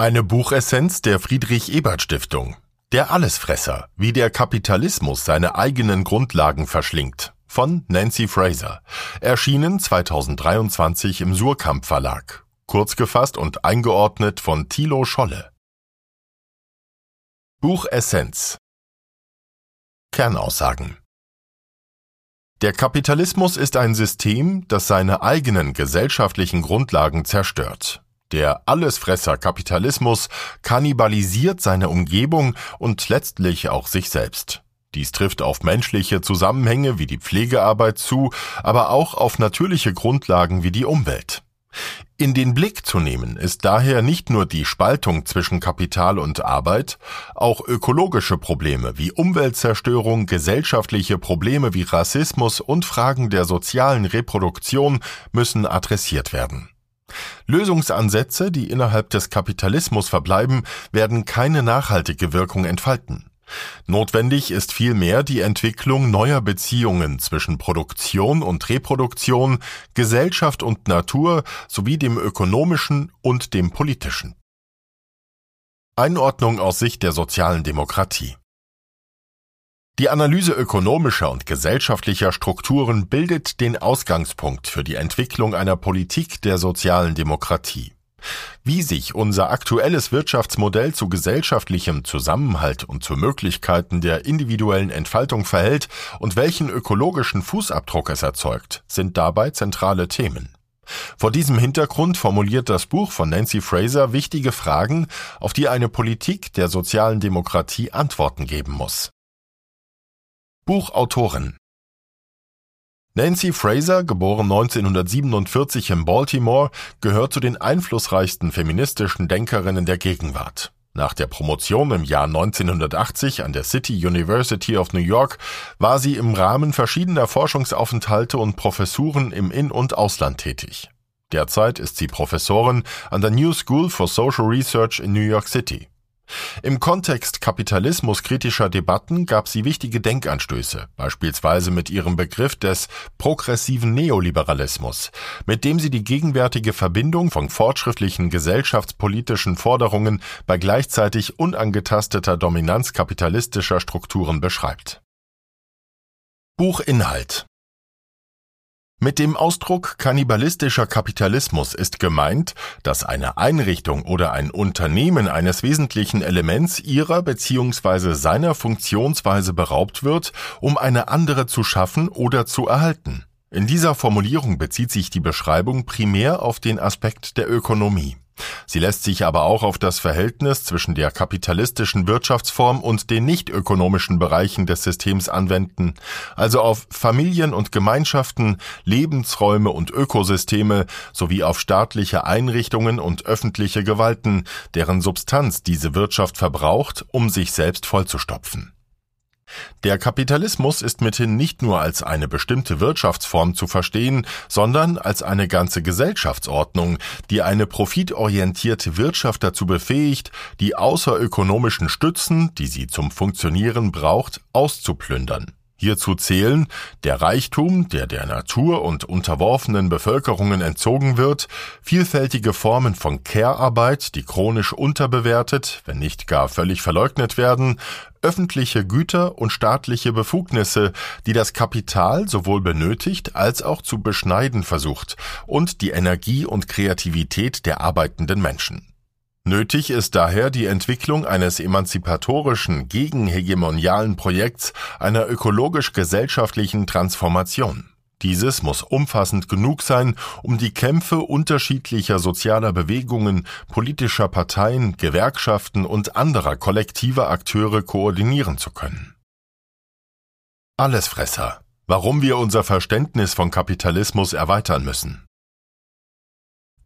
Eine Buchessenz der Friedrich Ebert Stiftung. Der Allesfresser, wie der Kapitalismus seine eigenen Grundlagen verschlingt. Von Nancy Fraser. Erschienen 2023 im Surkamp Verlag. Kurz gefasst und eingeordnet von Thilo Scholle. Buchessenz. Kernaussagen. Der Kapitalismus ist ein System, das seine eigenen gesellschaftlichen Grundlagen zerstört. Der Allesfresser Kapitalismus kannibalisiert seine Umgebung und letztlich auch sich selbst. Dies trifft auf menschliche Zusammenhänge wie die Pflegearbeit zu, aber auch auf natürliche Grundlagen wie die Umwelt. In den Blick zu nehmen ist daher nicht nur die Spaltung zwischen Kapital und Arbeit, auch ökologische Probleme wie Umweltzerstörung, gesellschaftliche Probleme wie Rassismus und Fragen der sozialen Reproduktion müssen adressiert werden. Lösungsansätze, die innerhalb des Kapitalismus verbleiben, werden keine nachhaltige Wirkung entfalten. Notwendig ist vielmehr die Entwicklung neuer Beziehungen zwischen Produktion und Reproduktion, Gesellschaft und Natur sowie dem ökonomischen und dem politischen. Einordnung aus Sicht der sozialen Demokratie die Analyse ökonomischer und gesellschaftlicher Strukturen bildet den Ausgangspunkt für die Entwicklung einer Politik der sozialen Demokratie. Wie sich unser aktuelles Wirtschaftsmodell zu gesellschaftlichem Zusammenhalt und zu Möglichkeiten der individuellen Entfaltung verhält und welchen ökologischen Fußabdruck es erzeugt, sind dabei zentrale Themen. Vor diesem Hintergrund formuliert das Buch von Nancy Fraser wichtige Fragen, auf die eine Politik der sozialen Demokratie Antworten geben muss. Buchautorin Nancy Fraser, geboren 1947 in Baltimore, gehört zu den einflussreichsten feministischen Denkerinnen der Gegenwart. Nach der Promotion im Jahr 1980 an der City University of New York war sie im Rahmen verschiedener Forschungsaufenthalte und Professuren im In- und Ausland tätig. Derzeit ist sie Professorin an der New School for Social Research in New York City. Im Kontext kapitalismuskritischer Debatten gab sie wichtige Denkanstöße, beispielsweise mit ihrem Begriff des progressiven Neoliberalismus, mit dem sie die gegenwärtige Verbindung von fortschrittlichen gesellschaftspolitischen Forderungen bei gleichzeitig unangetasteter Dominanz kapitalistischer Strukturen beschreibt. Buchinhalt mit dem Ausdruck kannibalistischer Kapitalismus ist gemeint, dass eine Einrichtung oder ein Unternehmen eines wesentlichen Elements ihrer bzw. seiner Funktionsweise beraubt wird, um eine andere zu schaffen oder zu erhalten. In dieser Formulierung bezieht sich die Beschreibung primär auf den Aspekt der Ökonomie. Sie lässt sich aber auch auf das Verhältnis zwischen der kapitalistischen Wirtschaftsform und den nicht ökonomischen Bereichen des Systems anwenden, also auf Familien und Gemeinschaften, Lebensräume und Ökosysteme sowie auf staatliche Einrichtungen und öffentliche Gewalten, deren Substanz diese Wirtschaft verbraucht, um sich selbst vollzustopfen. Der Kapitalismus ist mithin nicht nur als eine bestimmte Wirtschaftsform zu verstehen, sondern als eine ganze Gesellschaftsordnung, die eine profitorientierte Wirtschaft dazu befähigt, die außerökonomischen Stützen, die sie zum Funktionieren braucht, auszuplündern. Hierzu zählen der Reichtum, der der Natur und unterworfenen Bevölkerungen entzogen wird, vielfältige Formen von Care-Arbeit, die chronisch unterbewertet, wenn nicht gar völlig verleugnet werden, öffentliche Güter und staatliche Befugnisse, die das Kapital sowohl benötigt als auch zu beschneiden versucht, und die Energie und Kreativität der arbeitenden Menschen. Nötig ist daher die Entwicklung eines emanzipatorischen, gegenhegemonialen Projekts einer ökologisch-gesellschaftlichen Transformation. Dieses muss umfassend genug sein, um die Kämpfe unterschiedlicher sozialer Bewegungen, politischer Parteien, Gewerkschaften und anderer kollektiver Akteure koordinieren zu können. Allesfresser. Warum wir unser Verständnis von Kapitalismus erweitern müssen.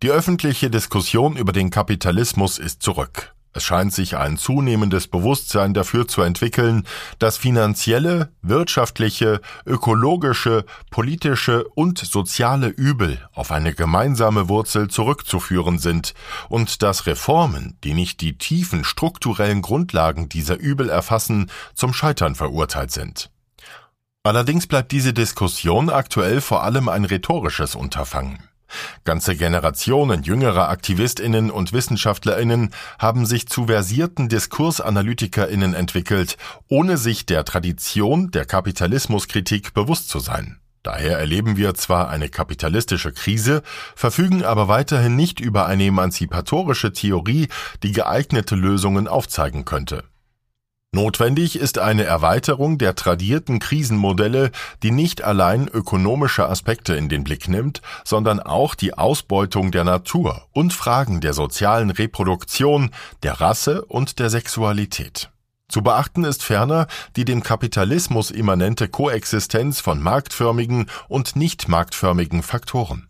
Die öffentliche Diskussion über den Kapitalismus ist zurück. Es scheint sich ein zunehmendes Bewusstsein dafür zu entwickeln, dass finanzielle, wirtschaftliche, ökologische, politische und soziale Übel auf eine gemeinsame Wurzel zurückzuführen sind und dass Reformen, die nicht die tiefen strukturellen Grundlagen dieser Übel erfassen, zum Scheitern verurteilt sind. Allerdings bleibt diese Diskussion aktuell vor allem ein rhetorisches Unterfangen. Ganze Generationen jüngerer Aktivistinnen und Wissenschaftlerinnen haben sich zu versierten Diskursanalytikerinnen entwickelt, ohne sich der Tradition der Kapitalismuskritik bewusst zu sein. Daher erleben wir zwar eine kapitalistische Krise, verfügen aber weiterhin nicht über eine emanzipatorische Theorie, die geeignete Lösungen aufzeigen könnte. Notwendig ist eine Erweiterung der tradierten Krisenmodelle, die nicht allein ökonomische Aspekte in den Blick nimmt, sondern auch die Ausbeutung der Natur und Fragen der sozialen Reproduktion, der Rasse und der Sexualität. Zu beachten ist ferner die dem Kapitalismus immanente Koexistenz von marktförmigen und nicht marktförmigen Faktoren.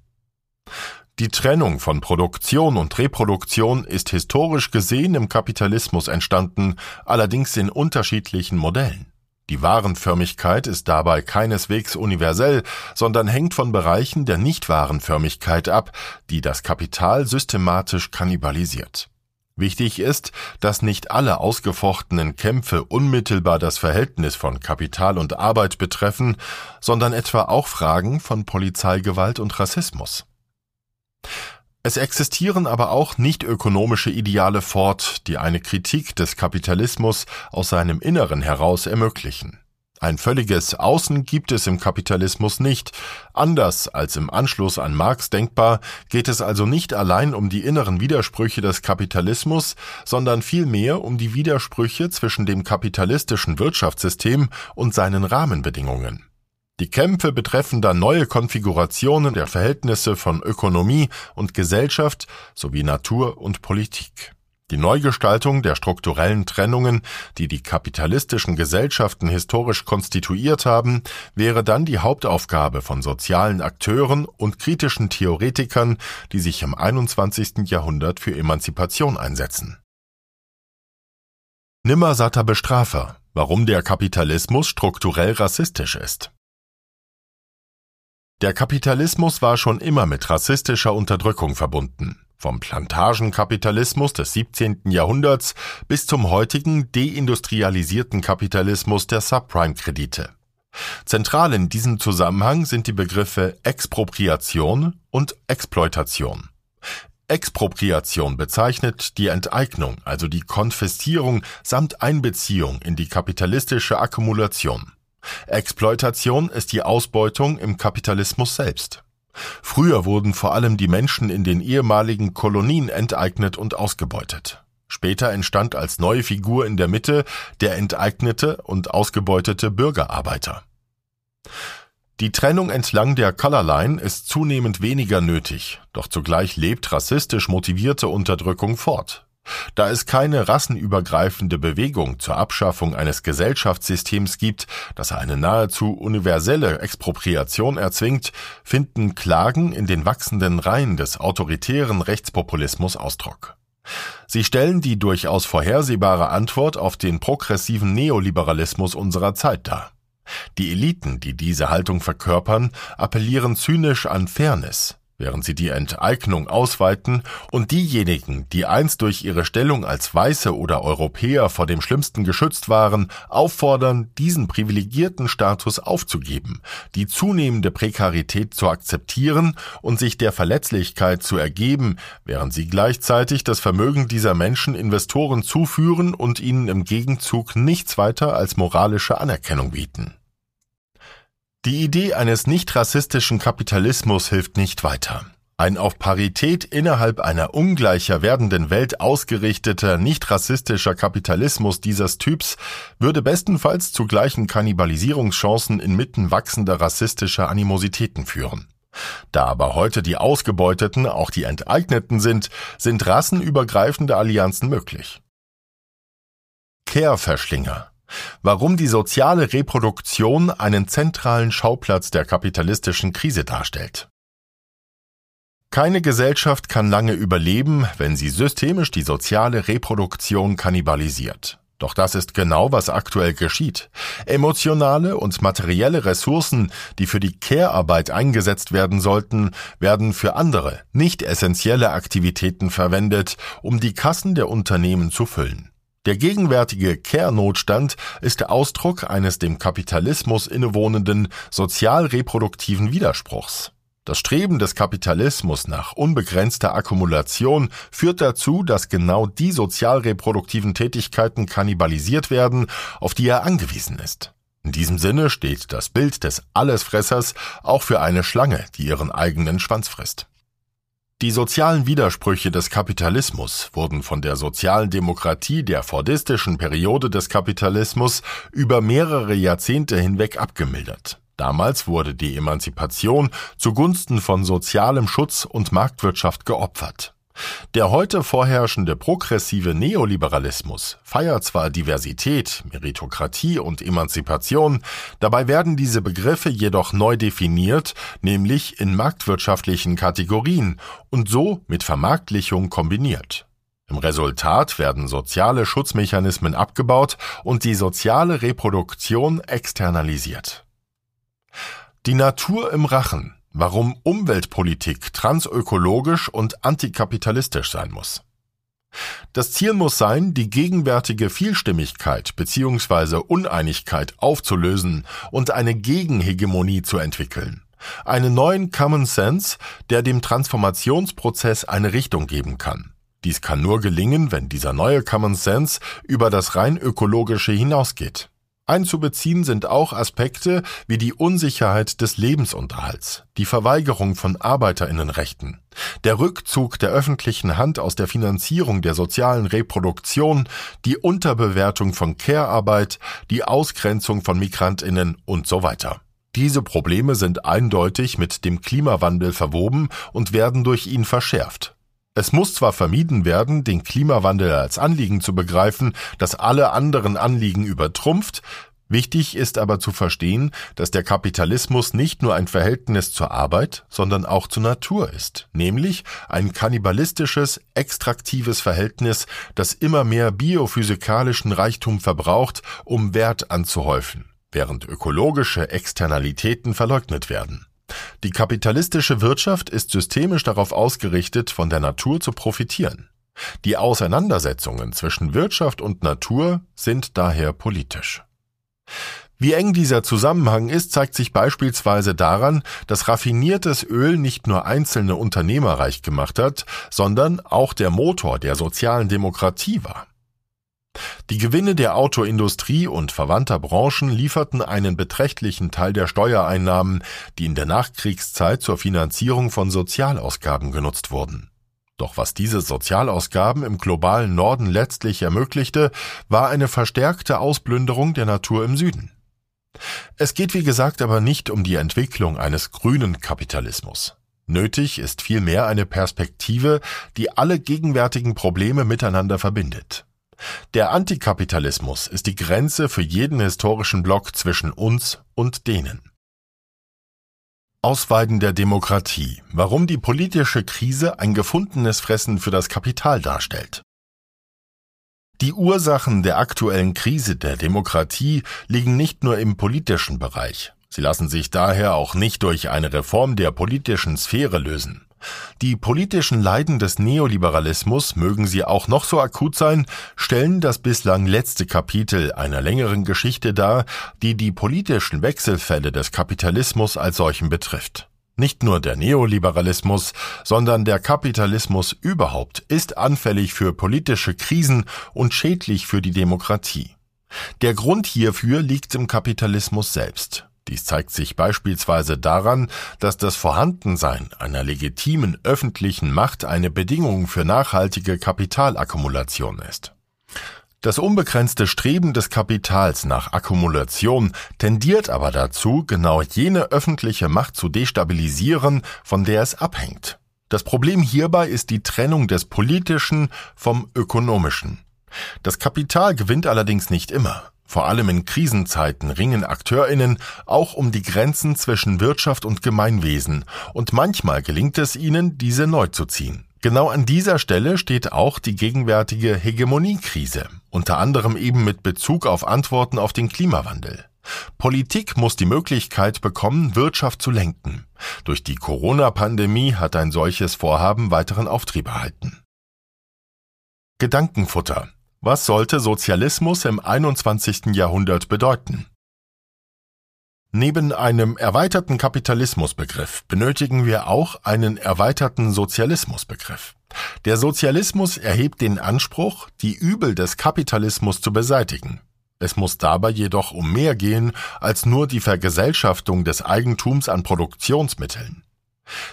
Die Trennung von Produktion und Reproduktion ist historisch gesehen im Kapitalismus entstanden, allerdings in unterschiedlichen Modellen. Die Warenförmigkeit ist dabei keineswegs universell, sondern hängt von Bereichen der Nichtwarenförmigkeit ab, die das Kapital systematisch kannibalisiert. Wichtig ist, dass nicht alle ausgefochtenen Kämpfe unmittelbar das Verhältnis von Kapital und Arbeit betreffen, sondern etwa auch Fragen von Polizeigewalt und Rassismus. Es existieren aber auch nicht ökonomische Ideale fort, die eine Kritik des Kapitalismus aus seinem Inneren heraus ermöglichen. Ein völliges Außen gibt es im Kapitalismus nicht. Anders als im Anschluss an Marx denkbar, geht es also nicht allein um die inneren Widersprüche des Kapitalismus, sondern vielmehr um die Widersprüche zwischen dem kapitalistischen Wirtschaftssystem und seinen Rahmenbedingungen. Die Kämpfe betreffen dann neue Konfigurationen der Verhältnisse von Ökonomie und Gesellschaft sowie Natur und Politik. Die Neugestaltung der strukturellen Trennungen, die die kapitalistischen Gesellschaften historisch konstituiert haben, wäre dann die Hauptaufgabe von sozialen Akteuren und kritischen Theoretikern, die sich im 21. Jahrhundert für Emanzipation einsetzen. Nimmersatter Bestrafer, warum der Kapitalismus strukturell rassistisch ist. Der Kapitalismus war schon immer mit rassistischer Unterdrückung verbunden, vom Plantagenkapitalismus des 17. Jahrhunderts bis zum heutigen deindustrialisierten Kapitalismus der Subprime-Kredite. Zentral in diesem Zusammenhang sind die Begriffe Expropriation und Exploitation. Expropriation bezeichnet die Enteignung, also die Konfiszierung samt Einbeziehung in die kapitalistische Akkumulation. Exploitation ist die Ausbeutung im Kapitalismus selbst. Früher wurden vor allem die Menschen in den ehemaligen Kolonien enteignet und ausgebeutet. Später entstand als neue Figur in der Mitte der enteignete und ausgebeutete Bürgerarbeiter. Die Trennung entlang der Color Line ist zunehmend weniger nötig, doch zugleich lebt rassistisch motivierte Unterdrückung fort. Da es keine rassenübergreifende Bewegung zur Abschaffung eines Gesellschaftssystems gibt, das eine nahezu universelle Expropriation erzwingt, finden Klagen in den wachsenden Reihen des autoritären Rechtspopulismus Ausdruck. Sie stellen die durchaus vorhersehbare Antwort auf den progressiven Neoliberalismus unserer Zeit dar. Die Eliten, die diese Haltung verkörpern, appellieren zynisch an Fairness, während sie die Enteignung ausweiten und diejenigen, die einst durch ihre Stellung als Weiße oder Europäer vor dem Schlimmsten geschützt waren, auffordern, diesen privilegierten Status aufzugeben, die zunehmende Prekarität zu akzeptieren und sich der Verletzlichkeit zu ergeben, während sie gleichzeitig das Vermögen dieser Menschen Investoren zuführen und ihnen im Gegenzug nichts weiter als moralische Anerkennung bieten. Die Idee eines nicht rassistischen Kapitalismus hilft nicht weiter. Ein auf Parität innerhalb einer ungleicher werdenden Welt ausgerichteter, nicht rassistischer Kapitalismus dieses Typs würde bestenfalls zu gleichen Kannibalisierungschancen inmitten wachsender rassistischer Animositäten führen. Da aber heute die Ausgebeuteten auch die Enteigneten sind, sind rassenübergreifende Allianzen möglich. Care-Verschlinger Warum die soziale Reproduktion einen zentralen Schauplatz der kapitalistischen Krise darstellt. Keine Gesellschaft kann lange überleben, wenn sie systemisch die soziale Reproduktion kannibalisiert. Doch das ist genau, was aktuell geschieht. Emotionale und materielle Ressourcen, die für die Care-Arbeit eingesetzt werden sollten, werden für andere, nicht essentielle Aktivitäten verwendet, um die Kassen der Unternehmen zu füllen. Der gegenwärtige Care-Notstand ist der Ausdruck eines dem Kapitalismus innewohnenden sozial-reproduktiven Widerspruchs. Das Streben des Kapitalismus nach unbegrenzter Akkumulation führt dazu, dass genau die sozial reproduktiven Tätigkeiten kannibalisiert werden, auf die er angewiesen ist. In diesem Sinne steht das Bild des Allesfressers auch für eine Schlange, die ihren eigenen Schwanz frisst. Die sozialen Widersprüche des Kapitalismus wurden von der sozialen Demokratie der fordistischen Periode des Kapitalismus über mehrere Jahrzehnte hinweg abgemildert. Damals wurde die Emanzipation zugunsten von sozialem Schutz und Marktwirtschaft geopfert. Der heute vorherrschende progressive Neoliberalismus feiert zwar Diversität, Meritokratie und Emanzipation, dabei werden diese Begriffe jedoch neu definiert, nämlich in marktwirtschaftlichen Kategorien und so mit Vermarktlichung kombiniert. Im Resultat werden soziale Schutzmechanismen abgebaut und die soziale Reproduktion externalisiert. Die Natur im Rachen. Warum Umweltpolitik transökologisch und antikapitalistisch sein muss. Das Ziel muss sein, die gegenwärtige Vielstimmigkeit bzw. Uneinigkeit aufzulösen und eine Gegenhegemonie zu entwickeln. Einen neuen Common Sense, der dem Transformationsprozess eine Richtung geben kann. Dies kann nur gelingen, wenn dieser neue Common Sense über das rein ökologische hinausgeht. Einzubeziehen sind auch Aspekte wie die Unsicherheit des Lebensunterhalts, die Verweigerung von Arbeiterinnenrechten, der Rückzug der öffentlichen Hand aus der Finanzierung der sozialen Reproduktion, die Unterbewertung von Care-Arbeit, die Ausgrenzung von Migrantinnen und so weiter. Diese Probleme sind eindeutig mit dem Klimawandel verwoben und werden durch ihn verschärft. Es muss zwar vermieden werden, den Klimawandel als Anliegen zu begreifen, das alle anderen Anliegen übertrumpft, Wichtig ist aber zu verstehen, dass der Kapitalismus nicht nur ein Verhältnis zur Arbeit, sondern auch zur Natur ist, nämlich ein kannibalistisches, extraktives Verhältnis, das immer mehr biophysikalischen Reichtum verbraucht, um Wert anzuhäufen, während ökologische Externalitäten verleugnet werden. Die kapitalistische Wirtschaft ist systemisch darauf ausgerichtet, von der Natur zu profitieren. Die Auseinandersetzungen zwischen Wirtschaft und Natur sind daher politisch. Wie eng dieser Zusammenhang ist, zeigt sich beispielsweise daran, dass raffiniertes Öl nicht nur einzelne Unternehmer reich gemacht hat, sondern auch der Motor der sozialen Demokratie war. Die Gewinne der Autoindustrie und verwandter Branchen lieferten einen beträchtlichen Teil der Steuereinnahmen, die in der Nachkriegszeit zur Finanzierung von Sozialausgaben genutzt wurden. Doch was diese Sozialausgaben im globalen Norden letztlich ermöglichte, war eine verstärkte Ausplünderung der Natur im Süden. Es geht wie gesagt aber nicht um die Entwicklung eines grünen Kapitalismus. Nötig ist vielmehr eine Perspektive, die alle gegenwärtigen Probleme miteinander verbindet. Der Antikapitalismus ist die Grenze für jeden historischen Block zwischen uns und denen. Ausweiden der Demokratie. Warum die politische Krise ein gefundenes Fressen für das Kapital darstellt. Die Ursachen der aktuellen Krise der Demokratie liegen nicht nur im politischen Bereich. Sie lassen sich daher auch nicht durch eine Reform der politischen Sphäre lösen. Die politischen Leiden des Neoliberalismus, mögen sie auch noch so akut sein, stellen das bislang letzte Kapitel einer längeren Geschichte dar, die die politischen Wechselfälle des Kapitalismus als solchen betrifft. Nicht nur der Neoliberalismus, sondern der Kapitalismus überhaupt ist anfällig für politische Krisen und schädlich für die Demokratie. Der Grund hierfür liegt im Kapitalismus selbst. Dies zeigt sich beispielsweise daran, dass das Vorhandensein einer legitimen öffentlichen Macht eine Bedingung für nachhaltige Kapitalakkumulation ist. Das unbegrenzte Streben des Kapitals nach Akkumulation tendiert aber dazu, genau jene öffentliche Macht zu destabilisieren, von der es abhängt. Das Problem hierbei ist die Trennung des Politischen vom Ökonomischen. Das Kapital gewinnt allerdings nicht immer. Vor allem in Krisenzeiten ringen Akteurinnen auch um die Grenzen zwischen Wirtschaft und Gemeinwesen, und manchmal gelingt es ihnen, diese neu zu ziehen. Genau an dieser Stelle steht auch die gegenwärtige Hegemoniekrise, unter anderem eben mit Bezug auf Antworten auf den Klimawandel. Politik muss die Möglichkeit bekommen, Wirtschaft zu lenken. Durch die Corona-Pandemie hat ein solches Vorhaben weiteren Auftrieb erhalten. Gedankenfutter was sollte Sozialismus im 21. Jahrhundert bedeuten? Neben einem erweiterten Kapitalismusbegriff benötigen wir auch einen erweiterten Sozialismusbegriff. Der Sozialismus erhebt den Anspruch, die Übel des Kapitalismus zu beseitigen. Es muss dabei jedoch um mehr gehen als nur die Vergesellschaftung des Eigentums an Produktionsmitteln.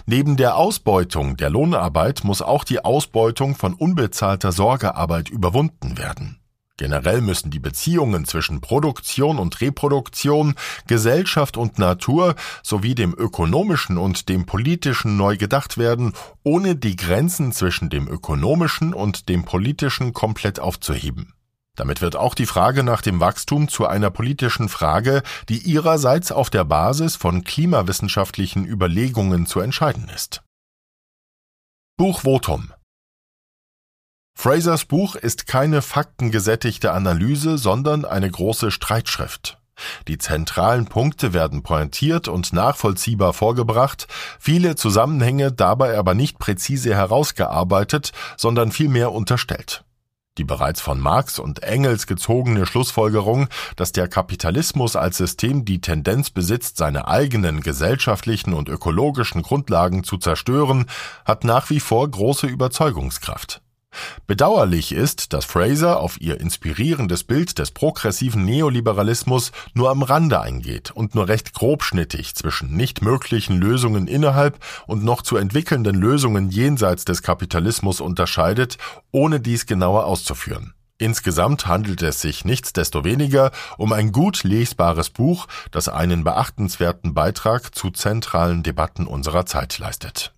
Neben der Ausbeutung der Lohnarbeit muss auch die Ausbeutung von unbezahlter Sorgearbeit überwunden werden. Generell müssen die Beziehungen zwischen Produktion und Reproduktion, Gesellschaft und Natur sowie dem ökonomischen und dem politischen neu gedacht werden, ohne die Grenzen zwischen dem ökonomischen und dem politischen komplett aufzuheben. Damit wird auch die Frage nach dem Wachstum zu einer politischen Frage, die ihrerseits auf der Basis von klimawissenschaftlichen Überlegungen zu entscheiden ist. Buchvotum Frasers Buch ist keine faktengesättigte Analyse, sondern eine große Streitschrift. Die zentralen Punkte werden pointiert und nachvollziehbar vorgebracht, viele Zusammenhänge dabei aber nicht präzise herausgearbeitet, sondern vielmehr unterstellt. Die bereits von Marx und Engels gezogene Schlussfolgerung, dass der Kapitalismus als System die Tendenz besitzt, seine eigenen gesellschaftlichen und ökologischen Grundlagen zu zerstören, hat nach wie vor große Überzeugungskraft. Bedauerlich ist, dass Fraser auf ihr inspirierendes Bild des progressiven Neoliberalismus nur am Rande eingeht und nur recht grobschnittig zwischen nicht möglichen Lösungen innerhalb und noch zu entwickelnden Lösungen jenseits des Kapitalismus unterscheidet, ohne dies genauer auszuführen. Insgesamt handelt es sich nichtsdestoweniger um ein gut lesbares Buch, das einen beachtenswerten Beitrag zu zentralen Debatten unserer Zeit leistet.